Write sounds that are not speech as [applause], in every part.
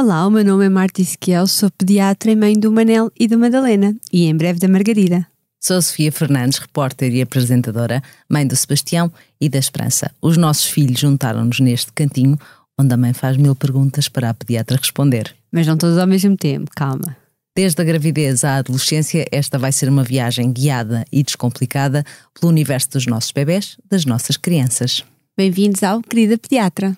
Olá, o meu nome é Marta Ezequiel, sou pediatra e mãe do Manel e da Madalena e em breve da Margarida. Sou Sofia Fernandes, repórter e apresentadora, mãe do Sebastião e da Esperança. Os nossos filhos juntaram-nos neste cantinho, onde a mãe faz mil perguntas para a pediatra responder. Mas não todos ao mesmo tempo, calma. Desde a gravidez à adolescência, esta vai ser uma viagem guiada e descomplicada pelo universo dos nossos bebés, das nossas crianças. Bem-vindos ao Querida Pediatra.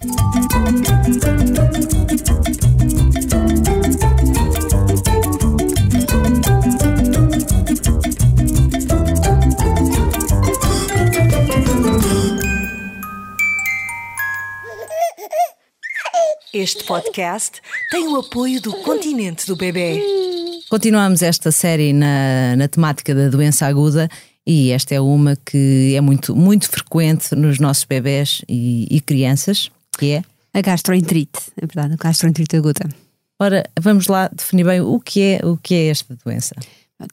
Este podcast tem o apoio do Continente do Bebê. Continuamos esta série na, na temática da doença aguda e esta é uma que é muito, muito frequente nos nossos bebés e, e crianças, que é A gastroenterite, é verdade, a gastroenterite aguda. Ora, vamos lá definir bem o que é, o que é esta doença.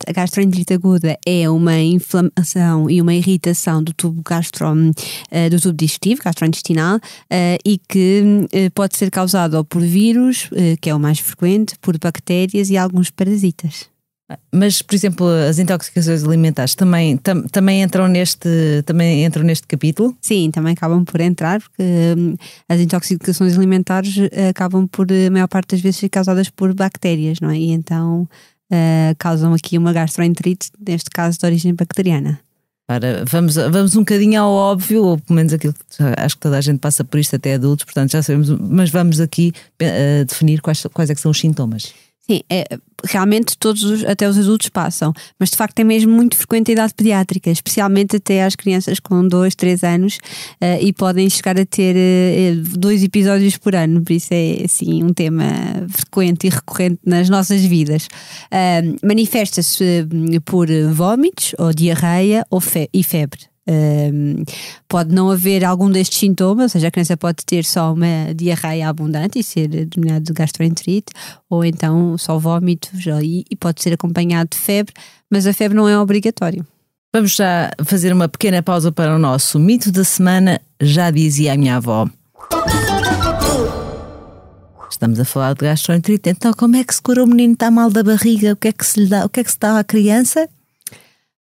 A gastroenterite aguda é uma inflamação e uma irritação do tubo gastro, uh, do tubo digestivo, gastrointestinal, uh, e que uh, pode ser causado por vírus, que é o mais frequente, por bactérias e alguns parasitas. Mas, por exemplo, as intoxicações alimentares também, tam, também entram neste também entram neste capítulo? Sim, também acabam por entrar, porque hum, as intoxicações alimentares acabam por, a maior parte das vezes, ser causadas por bactérias, não é? E então uh, causam aqui uma gastroenterite, neste caso de origem bacteriana. Vamos, vamos um bocadinho ao óbvio, ou pelo menos aquilo que acho que toda a gente passa por isto, até adultos, portanto já sabemos, mas vamos aqui uh, definir quais, quais é que são os sintomas. Sim, é, realmente todos, os, até os adultos passam, mas de facto é mesmo muito frequente a idade pediátrica, especialmente até às crianças com 2, 3 anos uh, e podem chegar a ter uh, dois episódios por ano, por isso é assim um tema frequente e recorrente nas nossas vidas. Uh, Manifesta-se por vômitos ou diarreia ou fe e febre. Um, pode não haver algum destes sintomas, ou seja, a criança pode ter só uma diarreia abundante e ser denominado de gastroenterite, ou então só vômitos, e, e pode ser acompanhado de febre, mas a febre não é obrigatório. Vamos já fazer uma pequena pausa para o nosso mito da semana, já dizia a minha avó. Estamos a falar de gastroenterite, então como é que se cura o menino está mal da barriga? O que é que se lhe dá? O que é que se dá à criança?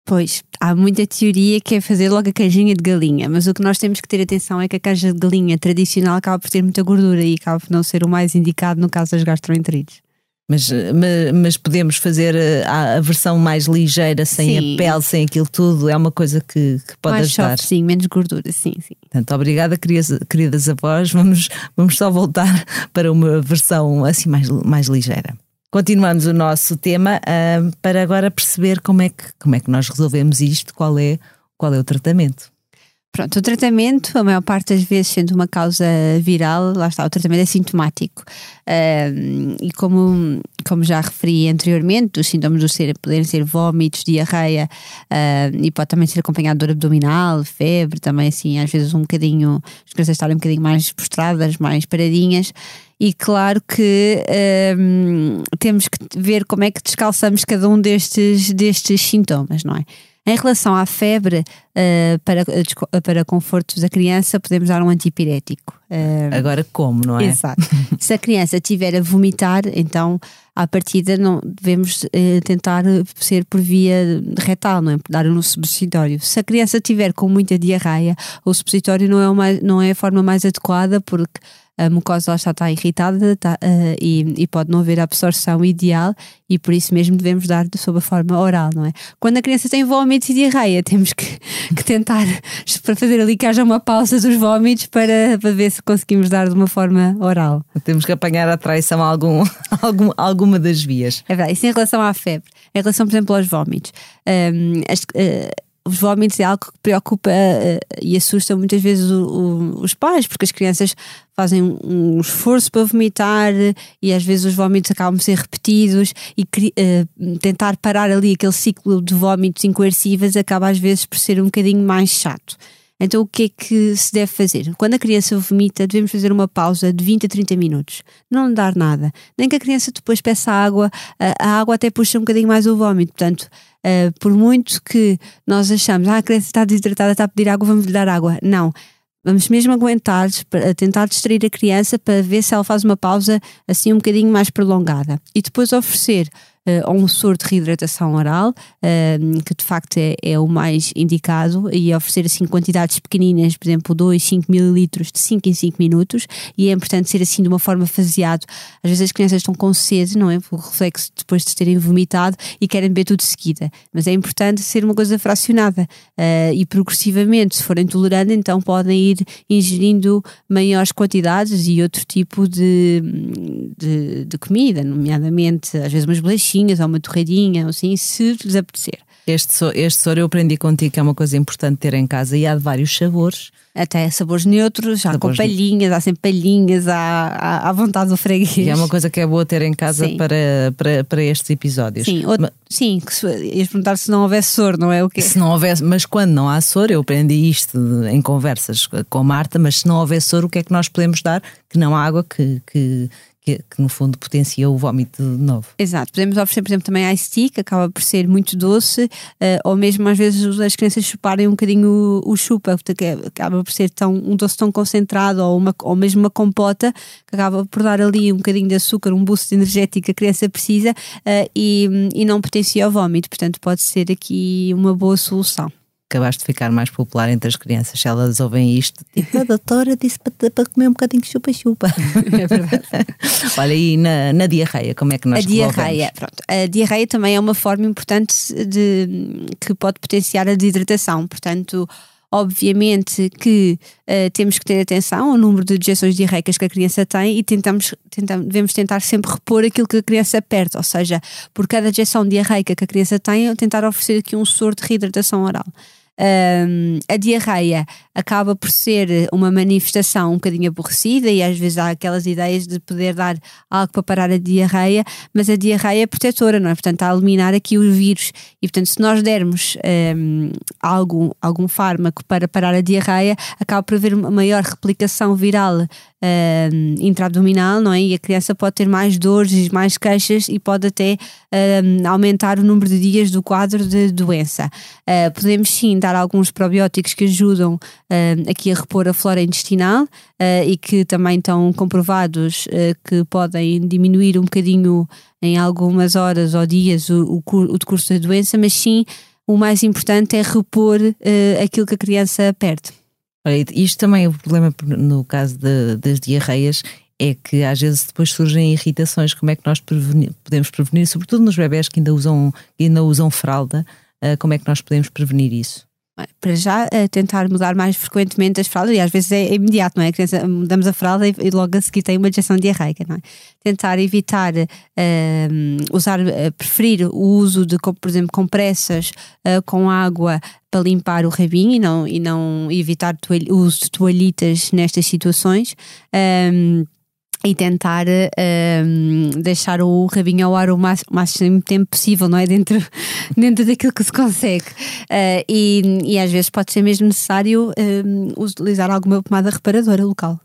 Pois, há muita teoria que é fazer logo a canjinha de galinha, mas o que nós temos que ter atenção é que a canja de galinha tradicional acaba por ter muita gordura e acaba por não ser o mais indicado no caso das gastroenterites. Mas, mas, mas, podemos fazer a, a, versão mais ligeira, sem sim. a pele, sem aquilo tudo, é uma coisa que, que pode mais ajudar. Soft, sim, menos gordura, sim, sim. Portanto, obrigada, queridas, queridas avós. Vamos, vamos só voltar [laughs] para uma versão assim mais, mais ligeira. Continuamos o nosso tema uh, para agora perceber como é, que, como é que nós resolvemos isto, qual é, qual é o tratamento. Pronto, o tratamento, a maior parte das vezes sendo uma causa viral, lá está, o tratamento é sintomático. Uh, e como, como já referi anteriormente, os sintomas do ser poderem ser vômitos, diarreia, uh, e pode também ser acompanhado de dor abdominal, febre, também assim, às vezes um bocadinho, as crianças estarem um bocadinho mais prostradas, mais paradinhas. E claro que um, temos que ver como é que descalçamos cada um destes, destes sintomas, não é? Em relação à febre, uh, para, para conforto da criança, podemos dar um antipirético. Uh, Agora, como, não é? Exato. Se a criança estiver a vomitar, então, à partida, não, devemos uh, tentar ser por via retal, não é? Dar no supositório. Se a criança estiver com muita diarreia, o supositório não é, uma, não é a forma mais adequada, porque a mucosa já está irritada está, uh, e, e, pode não haver absorção ideal e por isso mesmo devemos dar sob a forma oral, não é? Quando a criança tem vômitos e diarreia, temos que, que tentar [laughs] para fazer ali que haja uma pausa dos vômitos para, para ver se conseguimos dar de uma forma oral. Temos que apanhar a traição a algum, [laughs] algum, alguma das vias. É verdade. Isso em relação à febre. Em relação, por exemplo, aos vômitos. Um, as, uh, os vômitos é algo que preocupa uh, e assusta muitas vezes o, o, os pais, porque as crianças fazem um esforço para vomitar e às vezes os vômitos acabam por ser repetidos e uh, tentar parar ali aquele ciclo de vômitos incoercíveis acaba às vezes por ser um bocadinho mais chato. Então, o que é que se deve fazer? Quando a criança vomita, devemos fazer uma pausa de 20 a 30 minutos. Não dar nada. Nem que a criança depois peça água, a água até puxa um bocadinho mais o vômito. Portanto, por muito que nós achamos, ah, a criança está desidratada, está a pedir água, vamos lhe dar água. Não Vamos mesmo aguentar, tentar distrair a criança para ver se ela faz uma pausa assim um bocadinho mais prolongada. E depois oferecer uh, um soro de reidratação oral, uh, que de facto é, é, o mais indicado, e oferecer assim quantidades pequeninas, por exemplo, 2, 5 mililitros de 5 em 5 minutos, e é importante ser assim de uma forma faseado. Às vezes as crianças estão com sede, não é? Por reflexo depois de terem vomitado e querem beber tudo de seguida. Mas é importante ser uma coisa fracionada uh, e progressivamente, se forem tolerando, então podem ir ingerindo maiores quantidades e outro tipo de, de, de comida, nomeadamente às vezes umas bolachinhas ou uma torradinha, ou assim, se lhes apetecer. Este, so, este soro eu aprendi contigo que é uma coisa importante ter em casa e há de vários sabores. Até sabores neutros, já sabores com palhinhas, há sempre palhinhas à, à, vontade do freguês. E é uma coisa que é boa ter em casa para, para, para estes episódios. Sim, outro, mas, sim se, ias perguntar se não houvesse soro, não é o quê? Se não houvesse, mas quando não há soro, eu aprendi isto em conversas com a Marta, mas se não houver soro, o que é que nós podemos dar? Que não há água que, que, que, que, no fundo potencia o vómito de novo. Exato, podemos oferecer, por exemplo, também ice tea, que acaba por ser muito doce, uh, ou mesmo às vezes as crianças chuparem um bocadinho o, o chupa, que acaba por ser tão, um doce tão concentrado, ou, uma, ou mesmo uma compota, que acaba por dar ali um bocadinho de açúcar, um boost energético que a criança precisa uh, e, e não potencia o vómito, portanto pode ser aqui uma boa solução acabaste de ficar mais popular entre as crianças. Se elas ouvem isto, tipo, a doutora disse para, para comer um bocadinho de chupa-chupa. [laughs] É verdade. [laughs] Olha, e na, na, diarreia, como é que nós A diarreia, pronto. A diarreia também é uma forma importante de, que pode potenciar a desidratação. Portanto, obviamente que uh, temos que ter atenção ao número de dejeções diarreicas que a criança tem e tentamos, tentamos, devemos tentar sempre repor aquilo que a criança perde, ou seja, por cada dejeção diarreica que a criança tem, tentar oferecer aqui um soro de reidratação oral. Um, a diarreia acaba por ser uma manifestação um bocadinho aborrecida e às vezes há aquelas ideias de poder dar algo para parar a diarreia, mas a diarreia é protetora, não é? Portanto, a eliminar aqui o vírus. E portanto, se nós dermos um, algo, algum fármaco para parar a diarreia, acaba por haver uma maior replicação viral uh, intraabdominal, não é? E a criança pode ter mais dores, mais queixas e pode até uh, aumentar o número de dias do quadro de doença. Uh, podemos sim dar alguns probióticos que ajudam aqui a repor a flora intestinal e que também estão comprovados que podem diminuir um bocadinho em algumas horas ou dias o, o, o decurso da doença, mas sim o mais importante é repor aquilo que a criança perde. Olha, isto também é o problema no caso de, das diarreias é que às vezes depois surgem irritações. Como é que nós podemos prevenir, sobretudo nos bebés que ainda usam, ainda usam fralda, uh, como é que nós podemos prevenir isso? Para já, uh, tentar mudar mais frequentemente as fraldas, e às vezes é, imediato, não é? A criança, mudamos a fralda e, logo a seguir tem uma injeção diarreica, não é? Tentar evitar uh, usar, preferir o uso de, por exemplo, compressas com água para limpar o rabinho e não, e não evitar o uso de toalhitas nestas situações. Um, e tentar um, deixar o rabinho ao ar o máximo, tempo possível, não é? Dentro, [laughs] dentro daquilo que se consegue. Uh, e, e às vezes pode ser mesmo necessário um, utilizar alguma pomada reparadora local.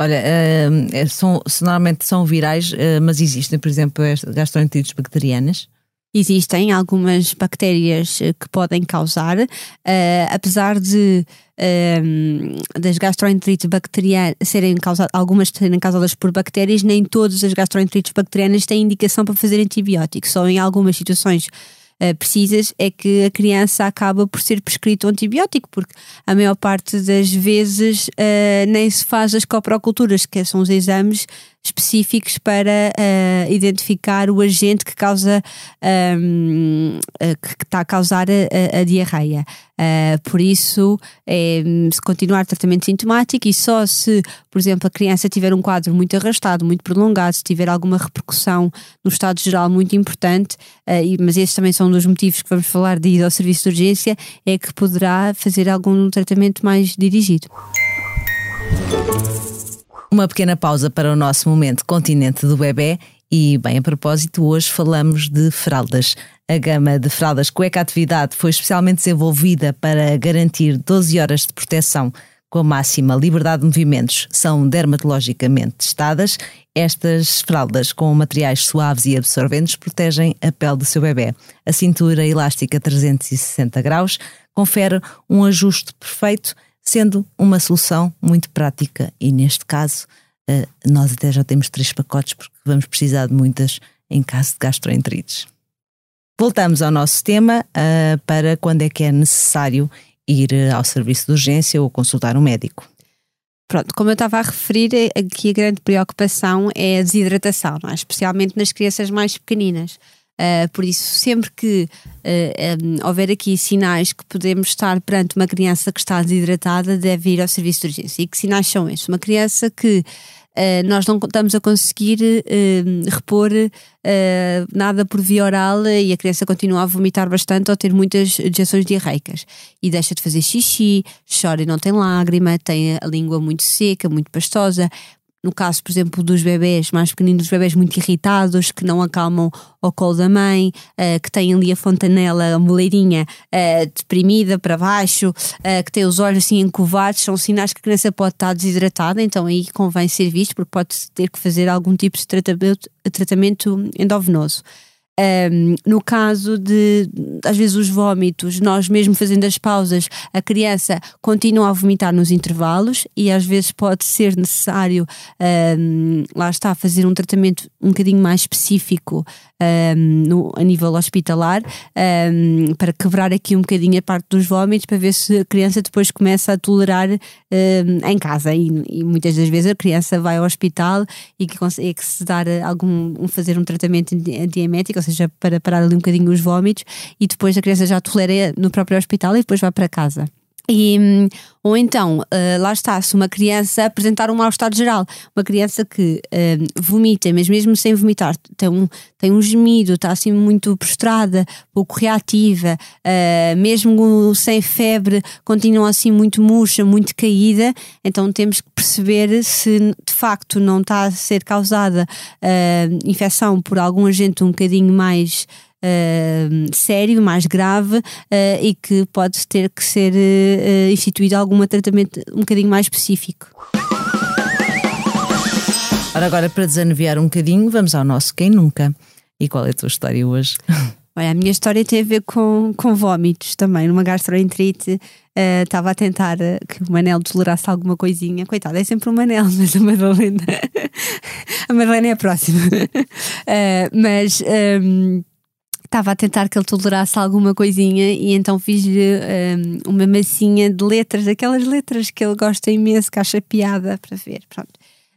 Olha, uh, são, normalmente são virais, uh, mas existem, por exemplo, gastroenterites bacterianas. Existem algumas bactérias eh, que podem causar, uh, apesar de uh, das gastroenterites bacterianas serem causadas, algumas serem causadas por bactérias, nem todas as gastroenterites bacterianas têm indicação para fazer antibióticos, só em algumas situações uh, precisas é que a criança acaba por ser prescrito um antibiótico, porque a maior parte das vezes uh, nem se faz as coproculturas, que são os exames específicos para uh, identificar o agente que causa um, uh, que está a causar a, a, diarreia. Uh, por isso, é, se continuar tratamento sintomático e só se, por exemplo, a criança tiver um quadro muito arrastado, muito prolongado, se tiver alguma repercussão no estado geral muito importante, e, mas esses também são um dos motivos que vamos falar de ir ao serviço de urgência, é que poderá fazer algum tratamento mais dirigido. Uma pequena pausa para o nosso momento continente do bebê e, bem, a propósito, hoje falamos de fraldas. A gama de fraldas cueca atividade foi especialmente desenvolvida para garantir 12 horas de proteção com a máxima liberdade de movimentos. São dermatologicamente testadas. Estas fraldas com materiais suaves e absorventes protegem a pele do seu bebê. A cintura elástica 360 graus confere um ajuste perfeito sendo uma solução muito prática e neste caso uh, nós até já temos três pacotes porque vamos precisar de muitas em caso de gastroenterites. Voltamos ao nosso tema uh, para quando é que é necessário ir ao serviço de urgência ou consultar um médico. Pronto, como eu estava a referir, aqui a grande preocupação é a desidratação, é? especialmente nas crianças mais pequeninas. Uh, por isso, sempre que uh, um, houver aqui sinais que podemos estar perante uma criança que está desidratada, deve ir ao serviço de urgência. E que sinais são estes? Uma criança que Uh, nós não estamos a conseguir uh, repor uh, nada por via oral e a criança continua a vomitar bastante ou ter muitas injeções diarreicas e deixa de fazer xixi, chora e não tem lágrima, tem a língua muito seca, muito pastosa, no caso, por exemplo, dos bebés mais pequeninos, dos bebés muito irritados, que não acalmam ao colo da mãe, uh, que têm ali a fontanela, a moleirinha uh, deprimida para baixo, uh, que têm os olhos assim encovados, são sinais que a criança pode estar desidratada, então aí convém ser visto, porque pode ter que fazer algum tipo de tratamento, tratamento endovenoso. Um, no caso de, às vezes, os vômitos, nós mesmo fazendo as pausas, a criança continua a vomitar nos intervalos e às vezes pode ser necessário, um, lá está, fazer um tratamento um bocadinho mais específico um, no, a nível hospitalar para quebrar aqui um bocadinho a parte dos vômitos para ver se a criança depois começa a tolerar em casa. E, e, muitas das vezes a criança vai ao hospital e que consegue se dar algum, fazer um tratamento antiemético, ou seja, para parar ali um bocadinho os vômitos e depois a criança já tolera no próprio hospital e depois vai para casa. E, ou então, uh, lá está, se uma criança apresentar um mal-estar geral, uma criança que uh, vomita, mas mesmo sem vomitar, tem um, tem um gemido, está assim muito prostrada, pouco reativa, uh, mesmo sem febre, continua assim muito murcha, muito caída, então temos que perceber se de facto não está a ser causada infecção por algum agente um bocadinho mais uh, sério, mais grave uh, e que pode ter que ser uh, instituído algum tratamento um bocadinho mais específico. Ora, agora para desanuviar um bocadinho, vamos ao nosso Quem Nunca. E qual é a tua história hoje? [laughs] Olha, a minha história tem a ver com, com vómitos também, numa gastroenterite. Estava uh, a tentar que o Manel tolerasse alguma coisinha. Coitado, é sempre o Manel, [laughs] mas a Madalena. [laughs] a Madalena é a próxima. Uh, mas. Um, estava a tentar que ele tolerasse alguma coisinha e então fiz-lhe um, uma massinha de letras, aquelas letras que ele gosta imenso, que acha piada para ver. Pronto.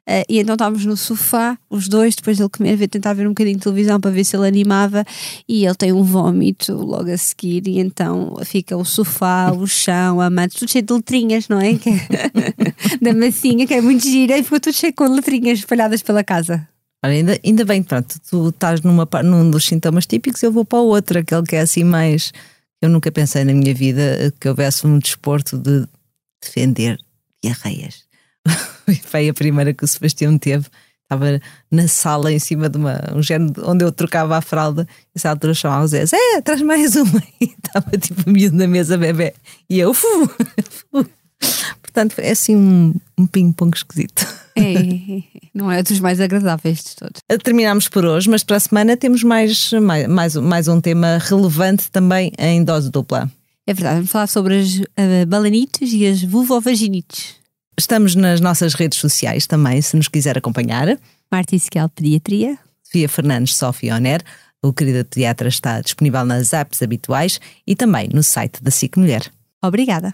Uh, e então estávamos no sofá, os dois, depois dele comer, ver, tentar ver um bocadinho de televisão para ver se ele animava. E ele tem um vómito logo a seguir, e então fica o sofá, o chão, a manta, tudo cheio de letrinhas, não é? [laughs] é [laughs] da massinha, que é muito gira, e ficou tudo cheio com letrinhas espalhadas pela casa. Olha, ainda, ainda bem, pronto, tu estás numa, num dos sintomas típicos, eu vou para o outro, aquele que é assim mais. Eu nunca pensei na minha vida que houvesse um desporto de defender diarreias. [laughs] Foi a primeira que o Sebastião teve. Estava na sala em cima de uma, um género onde eu trocava a fralda. E essa altura chamava o Zé: Zé, traz mais uma. [laughs] E estava tipo miúdo na mesa, bebê. E eu, fu, [laughs] fu. Portanto, é assim um, um ping-pong esquisito. É, [laughs] não é dos mais agradáveis de todos. Terminamos por hoje, mas para a semana temos mais, mais, mais, mais um tema relevante também em dose dupla. É verdade, vamos falar sobre as uh, balanites e as vulvovaginites. Estamos nas nossas redes sociais também, se nos quiser acompanhar. Marta Isquiel Pediatria. Sofia Fernandes, Sofia Oner. O Querida Teatra está disponível nas apps habituais e também no site da SIC Mulher. Obrigada.